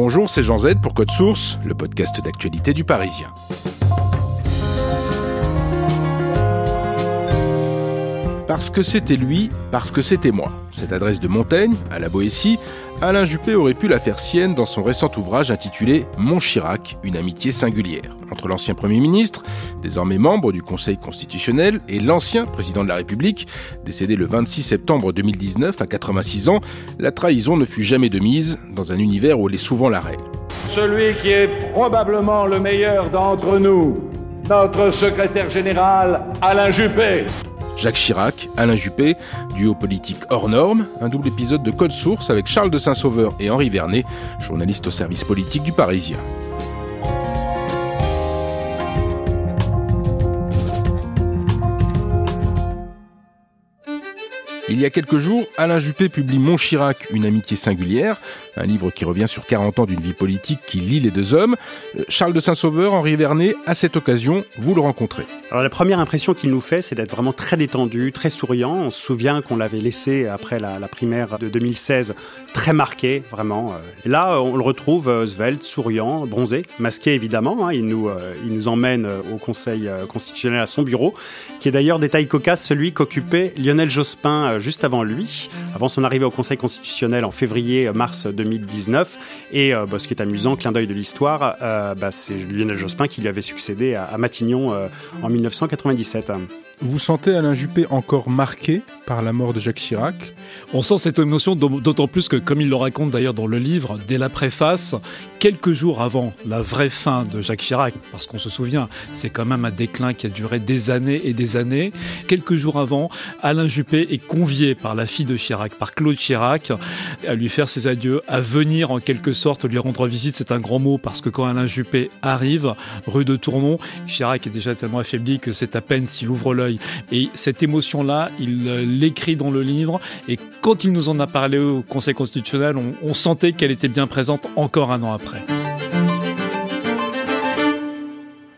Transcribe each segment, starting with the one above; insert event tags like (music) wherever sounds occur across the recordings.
Bonjour, c'est Jean Z pour Code Source, le podcast d'actualité du Parisien. Parce que c'était lui, parce que c'était moi. Cette adresse de Montaigne, à la Boétie, Alain Juppé aurait pu la faire sienne dans son récent ouvrage intitulé Mon Chirac, une amitié singulière. Entre l'ancien Premier ministre, désormais membre du Conseil constitutionnel, et l'ancien président de la République, décédé le 26 septembre 2019 à 86 ans, la trahison ne fut jamais de mise dans un univers où elle est souvent la règle. Celui qui est probablement le meilleur d'entre nous, notre secrétaire général Alain Juppé. Jacques Chirac, Alain Juppé, duo politique hors norme, un double épisode de Code Source avec Charles de Saint-Sauveur et Henri Vernet, journaliste au service politique du Parisien. Il y a quelques jours, Alain Juppé publie Mon Chirac, une amitié singulière, un livre qui revient sur 40 ans d'une vie politique qui lie les deux hommes. Euh, Charles de Saint-Sauveur, Henri Vernet, à cette occasion, vous le rencontrez. Alors la première impression qu'il nous fait, c'est d'être vraiment très détendu, très souriant. On se souvient qu'on l'avait laissé après la, primaire de 2016 très marqué, vraiment. Et là, on le retrouve euh, svelte, souriant, bronzé, masqué évidemment. Hein. Il, nous, euh, il nous emmène au Conseil constitutionnel à son bureau, qui est d'ailleurs détail cocasse, celui qu'occupait Lionel Jospin juste avant lui, avant son arrivée au Conseil constitutionnel en février-mars 2019. Et euh, bah, ce qui est amusant, clin d'œil de l'histoire, euh, bah, c'est Lionel Jospin qui lui avait succédé à, Matignon euh, en 1997. Vous sentez Alain Juppé encore marqué par la mort de Jacques Chirac? On sent cette émotion d'autant plus que, comme il le raconte d'ailleurs dans le livre, dès la préface, quelques jours avant la vraie fin de Jacques Chirac, parce qu'on se souvient, c'est quand même un déclin qui a duré des années et des années, quelques jours avant, Alain Juppé est convié par la fille de Chirac, par Claude Chirac, à lui faire ses adieux, à venir en quelque sorte lui rendre visite, c'est un grand mot, parce que quand Alain Juppé arrive, rue de Tournon, Chirac est déjà tellement affaibli que c'est à peine s'il ouvre l'œil et cette émotion-là, il euh, l'écrit dans le livre. Et quand il nous en a parlé au Conseil constitutionnel, on sentait qu'elle était bien présente encore un an après.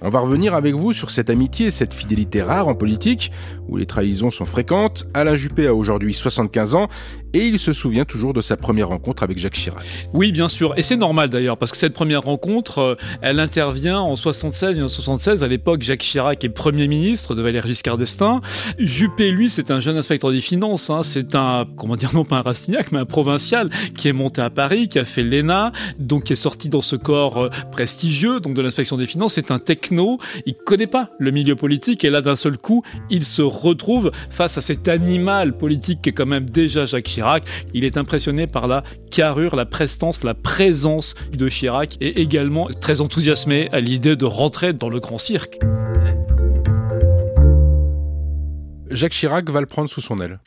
On va revenir avec vous sur cette amitié, cette fidélité rare en politique, où les trahisons sont fréquentes. Alain Juppé a aujourd'hui 75 ans et il se souvient toujours de sa première rencontre avec Jacques Chirac. Oui, bien sûr, et c'est normal d'ailleurs, parce que cette première rencontre, euh, elle intervient en 76, 1976. À l'époque, Jacques Chirac est Premier ministre de Valéry Giscard d'Estaing. Juppé, lui, c'est un jeune inspecteur des finances. Hein. C'est un, comment dire, non pas un Rastignac, mais un provincial qui est monté à Paris, qui a fait l'ENA, donc qui est sorti dans ce corps euh, prestigieux, donc de l'inspection des finances. C'est un technique il connaît pas le milieu politique et là d'un seul coup, il se retrouve face à cet animal politique qui est quand même déjà Jacques Chirac. Il est impressionné par la carrure, la prestance, la présence de Chirac et également très enthousiasmé à l'idée de rentrer dans le grand cirque. Jacques Chirac va le prendre sous son aile.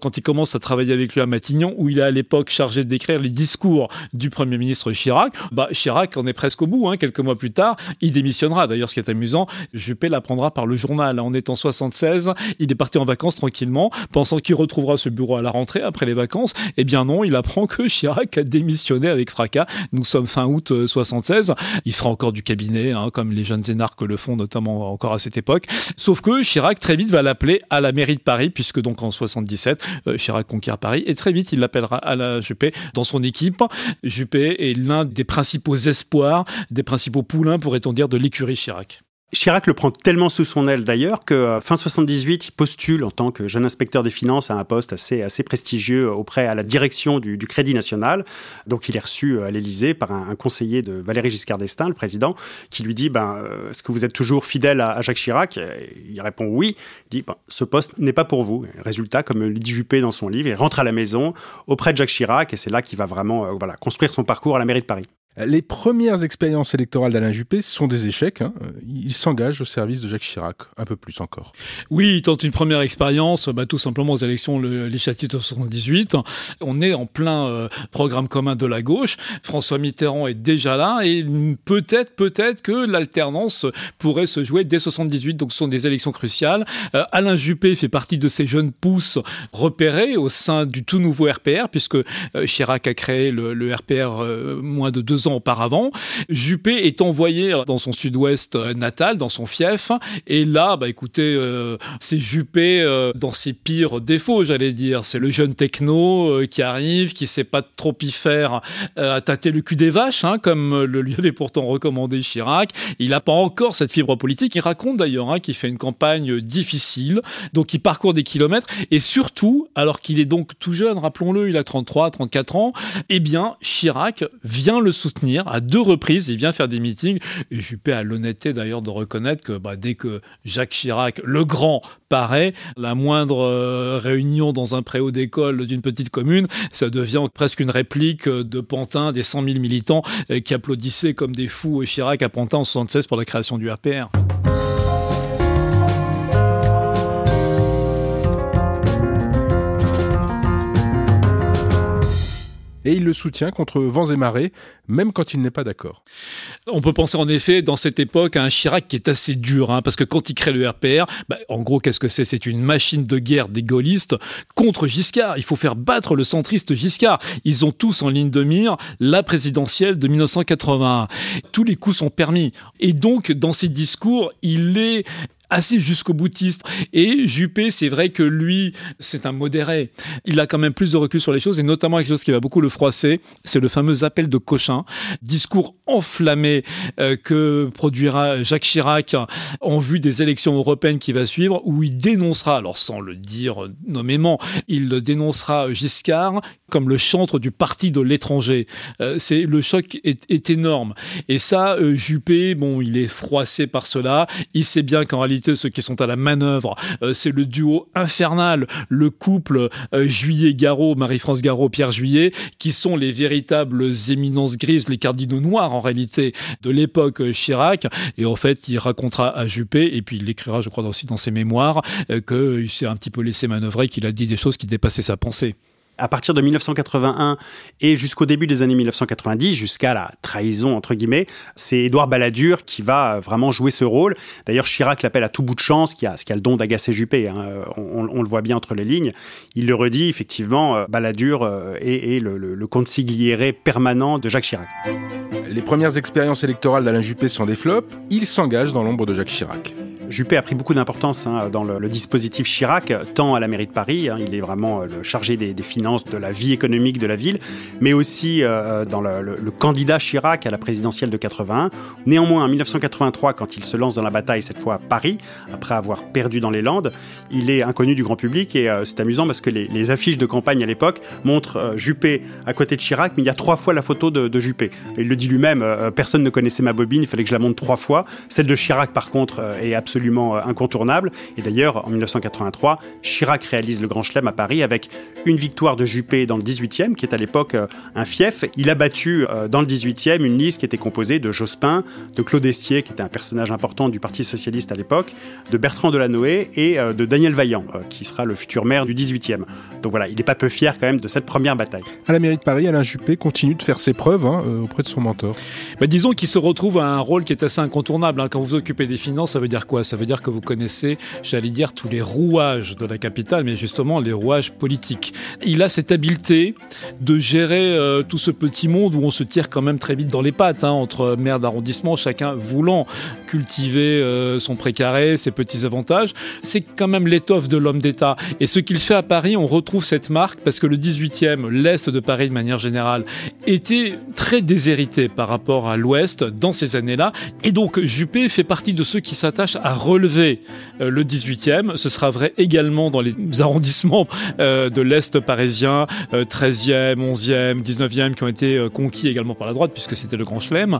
Quand il commence à travailler avec lui à Matignon, où il est à l'époque chargé d'écrire les discours du Premier ministre Chirac, bah Chirac en est presque au bout. Hein, quelques mois plus tard, il démissionnera. D'ailleurs, ce qui est amusant, Juppé l'apprendra par le journal. En étant 76, il est parti en vacances tranquillement, pensant qu'il retrouvera ce bureau à la rentrée après les vacances. Eh bien non, il apprend que Chirac a démissionné avec fracas. Nous sommes fin août 76. Euh, il fera encore du cabinet, hein, comme les jeunes énarques le font, notamment encore à cette époque. Sauf que Chirac très vite va l'appeler à la mairie de Paris, puisque donc en 77, euh, Chirac conquiert Paris, et très vite il l'appellera à la Juppé dans son équipe. Juppé est l'un des principaux espoirs, des principaux poulains, pourrait-on dire, de l'écurie Chirac. Chirac le prend tellement sous son aile d'ailleurs que euh, fin 78, il postule en tant que jeune inspecteur des finances à un poste assez, assez prestigieux auprès à la direction du, Crédit National. Donc il est reçu euh, à l'Élysée par un, conseiller de Valéry Giscard d'Estaing, le président, qui lui dit ben, euh, Est-ce que vous êtes toujours fidèle à, Jacques Chirac? Il répond oui. Il dit ben, Ce poste n'est pas pour vous. Résultat, comme le dit Juppé dans son livre, il rentre à la maison auprès de Jacques Chirac et c'est là qu'il va vraiment voilà, construire son parcours à la mairie de Paris. Les premières expériences électorales d'Alain Juppé sont des échecs. Hein. Il s'engage au service de Jacques Chirac, un peu plus encore. Oui, il tente une première expérience, bah, tout simplement aux élections législatives de 78. On est en plein euh, programme commun de la gauche. François Mitterrand est déjà là et peut-être, peut-être que l'alternance pourrait se jouer dès 78. Donc ce sont des élections cruciales. Euh, Alain Juppé fait partie de ces jeunes pousses repérés au sein du tout nouveau RPR, puisque euh, Chirac a créé le, le RPR moins de deux ans auparavant. Juppé est envoyé dans son sud-ouest euh, natal, dans son fief, et là, bah écoutez, euh, c'est Juppé euh, dans ses pires défauts, j'allais dire. C'est le jeune techno qui arrive, qui sait pas trop y faire, à tâter le cul des vaches, hein, comme le lui avait pourtant recommandé Chirac. Il n'a pas encore cette fibre politique. Il raconte d'ailleurs hein, qu'il fait une campagne difficile, donc il parcourt des kilomètres, et surtout, alors qu'il est donc tout jeune, rappelons-le, il a 33, 34 ans, eh bien, Chirac vient le soutenir à deux reprises. Il vient faire des meetings. Et Juppé a l'honnêteté d'ailleurs de reconnaître que bah, dès que Jacques Chirac, le grand, paraît, la moindre euh, réunion dans un préau d'école d'une petite commune, ça devient presque une réplique de Pantin, des 100 000 militants euh, qui applaudissaient comme des fous Chirac à Pantin en 76 pour la création du RPR. Et il le soutient contre vents et marées, même quand il n'est pas d'accord. On peut penser en effet dans cette époque à un Chirac qui est assez dur, hein, parce que quand il crée le RPR, bah, en gros qu'est-ce que c'est? C'est une machine de guerre des gaullistes contre Giscard. Il faut faire battre le centriste Giscard. Ils ont tous en ligne de mire la présidentielle de 1981. Tous les coups sont permis. Et donc dans ses discours, il est assez jusqu'au boutiste. Et Juppé, c'est vrai que lui, c'est un modéré. Il a quand même plus de recul sur les choses, et notamment quelque chose qui va beaucoup le froisser, c'est le fameux appel de Cochin, discours enflammé euh, que produira Jacques Chirac en vue des élections européennes qui va suivre, où il dénoncera, alors sans le dire nommément, il dénoncera Giscard comme le chantre du parti de l'étranger. Euh, c'est le choc est, énorme. Et ça, euh, Juppé, bon, il est froissé par cela. Il sait bien qu'en réalité ceux qui sont à la manœuvre, euh, c'est le duo infernal, le couple euh, Juillet-Garot, Marie-France Garot, Pierre Juillet, qui sont les véritables éminences grises, les cardinaux noirs en réalité de l'époque euh, Chirac. Et en fait, il racontera à Juppé, et puis il l'écrira, je crois, aussi dans ses mémoires, qu'il s'est un petit peu laissé manœuvrer, qu'il a dit des choses qui dépassaient sa pensée à partir de 1981 et jusqu'au début des années 1990, jusqu'à la trahison entre guillemets, c'est Édouard Balladur qui va vraiment jouer ce rôle. D'ailleurs, Chirac l'appelle à tout bout de chance, qui a, qui a le don d'agacer Juppé. Hein. On, le voit bien entre les lignes. Il le redit effectivement, euh, Balladur euh, est, le, le, permanent de Jacques Chirac. Les premières expériences électorales d'Alain Juppé sont des flops. Il s'engage dans l'ombre de Jacques Chirac. Juppé a pris beaucoup d'importance hein, dans le, dispositif Chirac, tant à la mairie de Paris, hein, il est vraiment euh, le chargé des, finances, de la vie économique de la ville, mais aussi euh, dans le, candidat Chirac à la présidentielle de 81. Néanmoins, en 1983, quand il se lance dans la bataille, cette fois à Paris, après avoir perdu dans les Landes, il est inconnu du grand public et euh, c'est amusant parce que les, affiches de campagne à l'époque montrent Juppé à côté de Chirac, mais il y a trois fois la photo de, Juppé. Il le dit lui-même, personne ne connaissait ma bobine, il fallait que je la montre trois fois. Celle de Chirac, par contre, est absolument absolument euh, incontournable. Et d'ailleurs, en 1983, Chirac réalise le Grand Chelem à Paris avec une victoire de Juppé dans le 18e, qui est à l'époque euh, un fief. Il a battu euh, dans le 18e une liste qui était composée de Jospin, de Claude Estier, qui était un personnage important du Parti socialiste à l'époque, de Bertrand Delanoë et de Daniel Vaillant, qui sera le futur maire du 18e. Donc voilà, il n'est pas peu fier quand même de cette première bataille. À la mairie de Paris, Alain Juppé continue de faire ses preuves hein, auprès de son mentor. Bah, disons qu'il se retrouve à un rôle qui est assez incontournable. Hein. Quand vous occupez des finances, ça veut dire quoi? Ça veut dire que vous connaissez, j'allais dire, tous les rouages de la capitale, mais justement les rouages politiques. Il a cette habileté de gérer euh, tout ce petit monde où on se tire quand même très vite dans les pattes, hein, entre maires d'arrondissement, chacun voulant cultiver euh, son précaré, ses petits avantages. C'est quand même l'étoffe de l'homme d'État. Et ce qu'il fait à Paris, on retrouve cette marque parce que le 18e, l'Est de Paris de manière générale, était très déshérité par rapport à l'Ouest dans ces années-là. Et donc Juppé fait partie de ceux qui s'attachent à relever euh, le 18e. Ce sera vrai également dans les (laughs) arrondissements euh, de l'Est parisien, 13e, 11e, 19e, qui ont été conquis également par la droite, puisque c'était le grand chelem.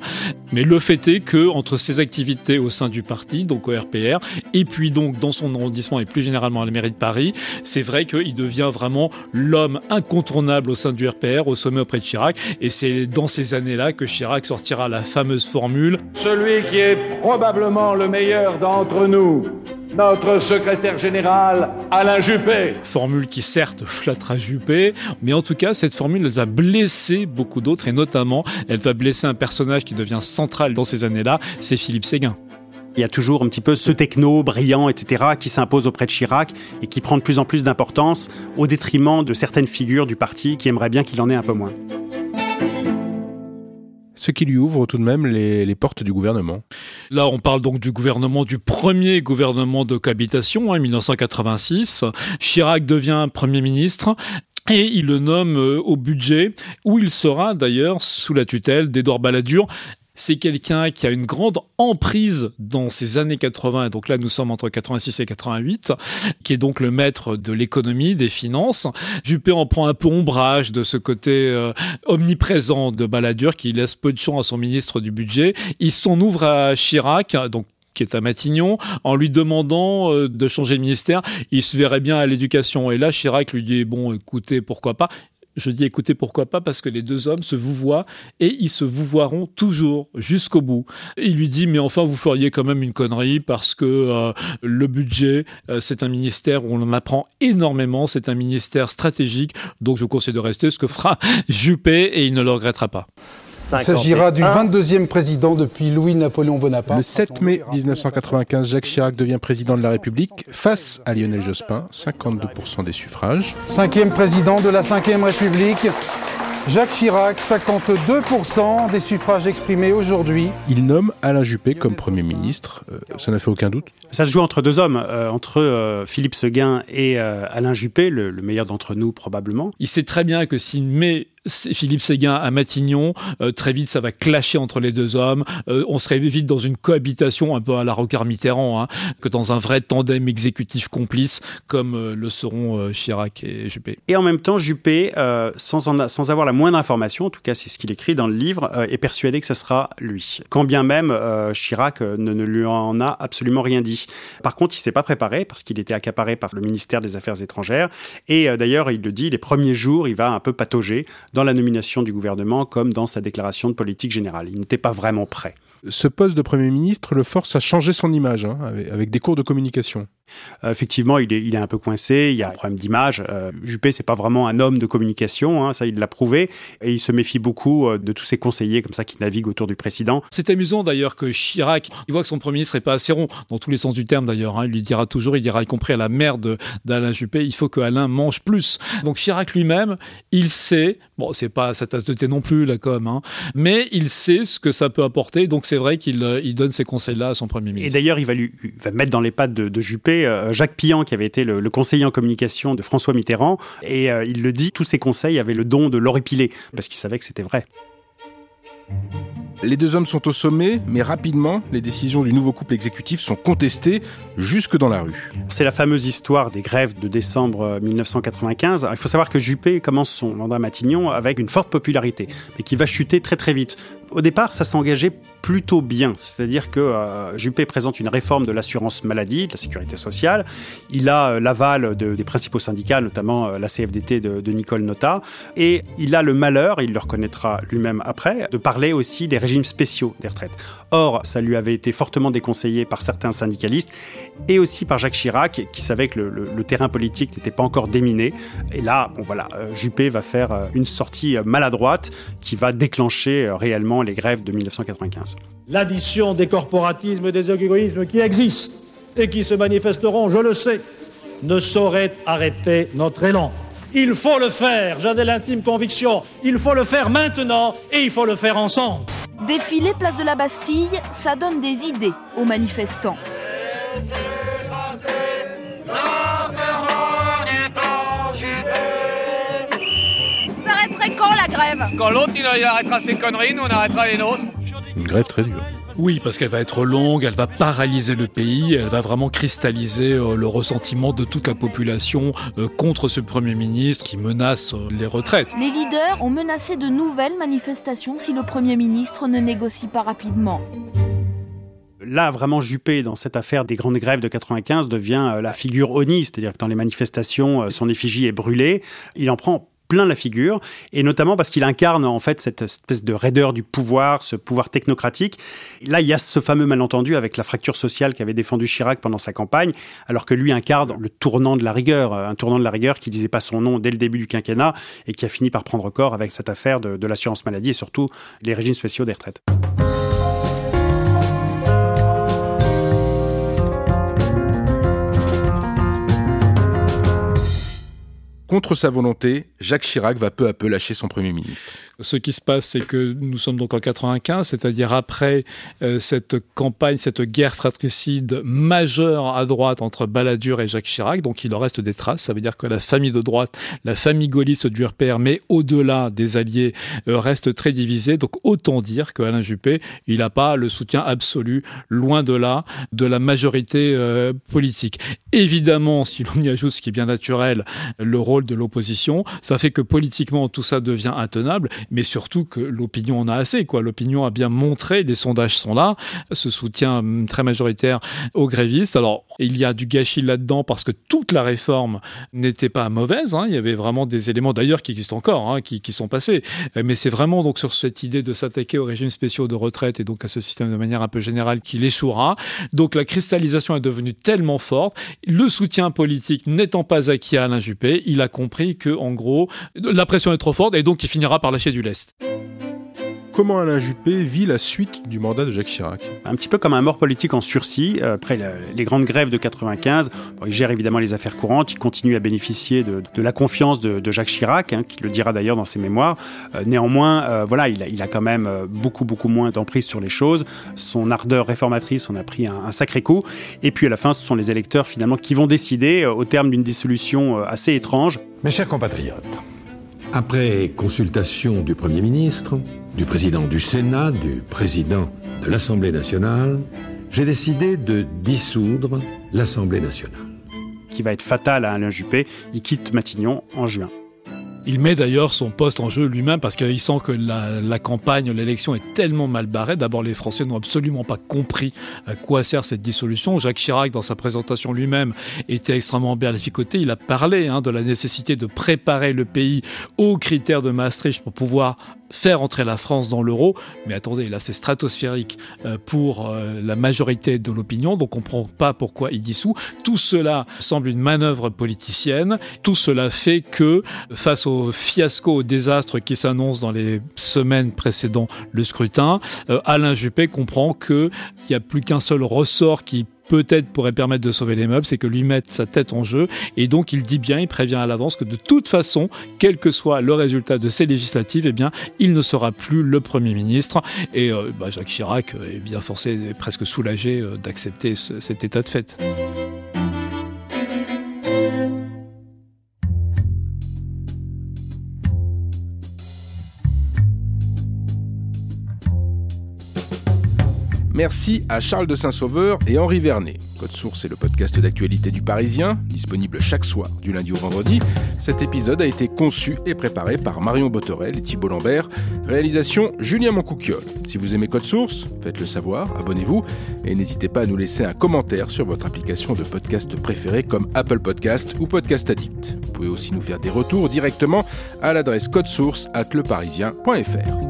Mais le fait est que entre ses activités au sein du parti, donc au RPR, et puis donc dans son arrondissement et plus généralement à la mairie de Paris, c'est vrai qu'il devient vraiment l'homme incontournable au sein du RPR, au sommet auprès de Chirac. Et c'est dans ces années-là que Chirac sortira la fameuse formule Celui qui est probablement le meilleur d'entre nous notre secrétaire général Alain Juppé. Formule qui certes flattera Juppé, mais en tout cas cette formule va blesser beaucoup d'autres et notamment elle va blesser un personnage qui devient central dans ces années-là, c'est Philippe Séguin. Il y a toujours un petit peu ce techno brillant, etc., qui s'impose auprès de Chirac et qui prend de plus en plus d'importance au détriment de certaines figures du parti qui aimeraient bien qu'il en ait un peu moins ce qui lui ouvre tout de même les, portes du gouvernement. Là, on parle donc du gouvernement, du premier gouvernement de cohabitation, en hein, 1986. Chirac devient Premier ministre. Et il le nomme euh, au budget, où il sera d'ailleurs sous la tutelle d'Édouard Balladur, c'est quelqu'un qui a une grande emprise dans ces années 80, et donc là nous sommes entre 86 et 88, qui est donc le maître de l'économie, des finances. Juppé en prend un peu ombrage de ce côté euh, omniprésent de Balladur, qui laisse peu de champ à son ministre du budget. Il s'en ouvre à Chirac, donc qui est à Matignon, en lui demandant euh, de changer de ministère. Il se verrait bien à l'éducation. Et là, Chirac lui dit, bon, écoutez, pourquoi pas je dis écoutez, pourquoi pas Parce que les deux hommes se vous voient et ils se vous voiront toujours jusqu'au bout. il lui dit mais enfin vous feriez quand même une connerie parce que euh, le budget euh, c'est un ministère où on en apprend énormément, c'est un ministère stratégique donc je vous conseille de rester ce que fera (laughs) Juppé et il ne le regrettera pas. Il s'agira du 22e président depuis Louis-Napoléon Bonaparte. Le 7 mai 1995, Jacques Chirac devient président de la République face à Lionel Jospin, 52% des suffrages. Cinquième président de la Ve République. Jacques Chirac, 52% des suffrages exprimés aujourd'hui. Il nomme Alain Juppé comme Premier ministre. Euh, ça n'a fait aucun doute Ça se joue entre deux hommes, euh, entre euh, Philippe Seguin et Alain Juppé, le, le meilleur d'entre nous probablement. Il sait très bien que s'il met Philippe Séguin à Matignon, euh, très vite ça va clasher entre les deux hommes. Euh, on serait vite dans une cohabitation un peu à la Rocard Mitterrand, hein, que dans un vrai tandem exécutif complice comme euh, le seront Chirac et Juppé. Et en même temps, Juppé, sans, avoir la moindre information, en tout cas c'est ce qu'il écrit dans le livre, est persuadé que ça sera lui. Quand bien même Chirac ne, ne, lui en a absolument rien dit. Par contre, il s'est pas préparé parce qu'il était accaparé par le ministère des Affaires étrangères. Et d'ailleurs, il le dit, les premiers jours, il va un peu patauger dans la nomination du gouvernement comme dans sa déclaration de politique générale. Il n'était pas vraiment prêt. Ce poste de Premier ministre le force à changer son image, hein, avec des cours de communication. Euh, effectivement, il est, il est un peu coincé, il y a un problème d'image. Euh, Juppé, c'est pas vraiment un homme de communication, hein, ça il l'a prouvé, et il se méfie beaucoup euh, de tous ses conseillers comme ça qui naviguent autour du président. C'est amusant d'ailleurs que Chirac, il voit que son Premier ministre n'est pas assez rond, dans tous les sens du terme d'ailleurs, hein, il lui dira toujours, il dira y compris à la mère d'Alain Juppé, il faut que Alain mange plus. Donc Chirac lui-même, il sait, bon c'est pas sa tasse de thé non plus la com, hein, mais il sait ce que ça peut apporter, donc c'est vrai qu'il il donne ces conseils-là à son Premier ministre. Et d'ailleurs, il va lui va mettre dans les pattes de, de Juppé euh, Jacques Pillan, qui avait été le, conseiller en communication de François Mitterrand, et euh, il le dit, tous ses conseils avaient le don de l'oripiler, parce qu'il savait que c'était vrai. Les deux hommes sont au sommet, mais rapidement, les décisions du nouveau couple exécutif sont contestées jusque dans la rue. C'est la fameuse histoire des grèves de décembre 1995. il faut savoir que Juppé commence son mandat à Matignon avec une forte popularité, mais qui va chuter très très vite. Au départ, ça s'engageait plutôt bien. C'est-à-dire que euh, Juppé présente une réforme de l'assurance maladie, de la sécurité sociale. Il a euh, l'aval des principaux syndicats, notamment euh, la CFDT de, Nicole Nota. Et il a le malheur, il le reconnaîtra lui-même après, de parler aussi des régimes spéciaux des retraites. Or, ça lui avait été fortement déconseillé par certains syndicalistes et aussi par Jacques Chirac, qui savait que le, terrain politique n'était pas encore déminé. Et là, bon voilà, Juppé va faire une sortie maladroite qui va déclencher réellement les grèves de 1995. L'addition des corporatismes et des égoïsmes qui existent et qui se manifesteront, je le sais, ne sauraient arrêter notre élan. Il faut le faire, j'en ai l'intime conviction. Il faut le faire maintenant et il faut le faire ensemble. Défiler place de la Bastille, ça donne des idées aux manifestants. Quand l'autre il arrêtera ses conneries, nous on arrêtera les nôtres. Une grève très dure. Oui, parce qu'elle va être longue, elle va paralyser le pays, elle va vraiment cristalliser euh, le ressentiment de toute la population euh, contre ce Premier ministre qui menace euh, les retraites. Les leaders ont menacé de nouvelles manifestations si le Premier ministre ne négocie pas rapidement. Là, vraiment, Juppé, dans cette affaire des grandes grèves de 95, devient la figure ONI, c'est-à-dire que dans les manifestations, son effigie est brûlée. Il en prend plein la figure, et notamment parce qu'il incarne en fait cette espèce de raideur du pouvoir, ce pouvoir technocratique. Là, il y a ce fameux malentendu avec la fracture sociale qu'avait défendu Chirac pendant sa campagne, alors que lui incarne le tournant de la rigueur, un tournant de la rigueur qui disait pas son nom dès le début du quinquennat et qui a fini par prendre corps avec cette affaire de, de l'assurance maladie et surtout les régimes spéciaux des retraites. Contre sa volonté, Jacques Chirac va peu à peu lâcher son Premier ministre. Ce qui se passe, c'est que nous sommes donc en 95, c'est-à-dire après euh, cette campagne, cette guerre fratricide majeure à droite entre Balladur et Jacques Chirac. Donc il en reste des traces. Ça veut dire que la famille de droite, la famille gaulliste du RPR, mais au-delà des alliés, euh, reste très divisée. Donc autant dire qu'Alain Juppé, il n'a pas le soutien absolu, loin de là, de la majorité euh, politique. Évidemment, si l'on y ajoute ce qui est bien naturel, le rôle de l'opposition, ça fait que politiquement tout ça devient intenable, mais surtout que l'opinion en a assez. Quoi, l'opinion a bien montré, les sondages sont là, ce soutien hum, très majoritaire aux grévistes. Alors il y a du gâchis là-dedans parce que toute la réforme n'était pas mauvaise. Hein. Il y avait vraiment des éléments d'ailleurs qui existent encore, hein, qui, qui, sont passés. Mais c'est vraiment donc sur cette idée de s'attaquer aux régimes spéciaux de retraite et donc à ce système de manière un peu générale qu'il échouera. Donc la cristallisation est devenue tellement forte. Le soutien politique n'étant pas acquis à Alain Juppé, il a compris que, en gros, la pression est trop forte et donc il finira par lâcher du lest comment Alain Juppé vit la suite du mandat de Jacques Chirac Un petit peu comme un mort politique en sursis. Euh, après les grandes grèves de 95, il gère évidemment les affaires courantes, il continue à bénéficier de, la confiance de, Jacques Chirac, hein, qui le dira d'ailleurs dans ses mémoires. Euh, néanmoins, euh, voilà, il a, il a, quand même beaucoup, beaucoup moins d'emprise sur les choses. Son ardeur réformatrice en a pris un, un, sacré coup. Et puis à la fin, ce sont les électeurs finalement qui vont décider, au terme d'une dissolution assez étrange. Mes chers compatriotes, après consultation du Premier ministre, du président du Sénat, du président de l'Assemblée nationale, j'ai décidé de dissoudre l'Assemblée nationale. Qui va être fatal à Alain Juppé, il quitte Matignon en juin. Il met d'ailleurs son poste en jeu lui-même parce qu'il sent que la, campagne, l'élection est tellement mal barrée. D'abord, les Français n'ont absolument pas compris à quoi sert cette dissolution. Jacques Chirac, dans sa présentation lui-même, était extrêmement berlificoté. Il a parlé hein, de la nécessité de préparer le pays aux critères de Maastricht pour pouvoir faire entrer la France dans l'euro. Mais attendez, là c'est stratosphérique euh, pour euh, la majorité de l'opinion, donc on ne comprend pas pourquoi il dissout. Tout cela semble une manœuvre politicienne. Tout cela fait que face au fiasco, au désastre qui s'annonce dans les semaines précédant le scrutin, euh, Alain Juppé comprend qu'il n'y a plus qu'un seul ressort qui peut-être pourrait permettre de sauver les meubles, c'est que lui mette sa tête en jeu. Et donc, il dit bien, il prévient à l'avance que de toute façon, quel que soit le résultat de ces législatives, eh bien, il ne sera plus le Premier ministre. Et euh, bah, Jacques Chirac est bien forcé, est presque soulagé euh, d'accepter cet état de fait. Merci à Charles de Saint-Sauveur et Henri Vernet. Code Source est le podcast d'actualité du Parisien, disponible chaque soir du lundi au vendredi. Cet épisode a été conçu et préparé par Marion Botorel et Thibault Lambert. Réalisation Julien Moncouquiole. Si vous aimez Code Source, faites-le savoir, abonnez-vous et n'hésitez pas à nous laisser un commentaire sur votre application de podcast préférée comme Apple Podcast ou Podcast Addict. Vous pouvez aussi nous faire des retours directement à l'adresse codesource at leparisien.fr.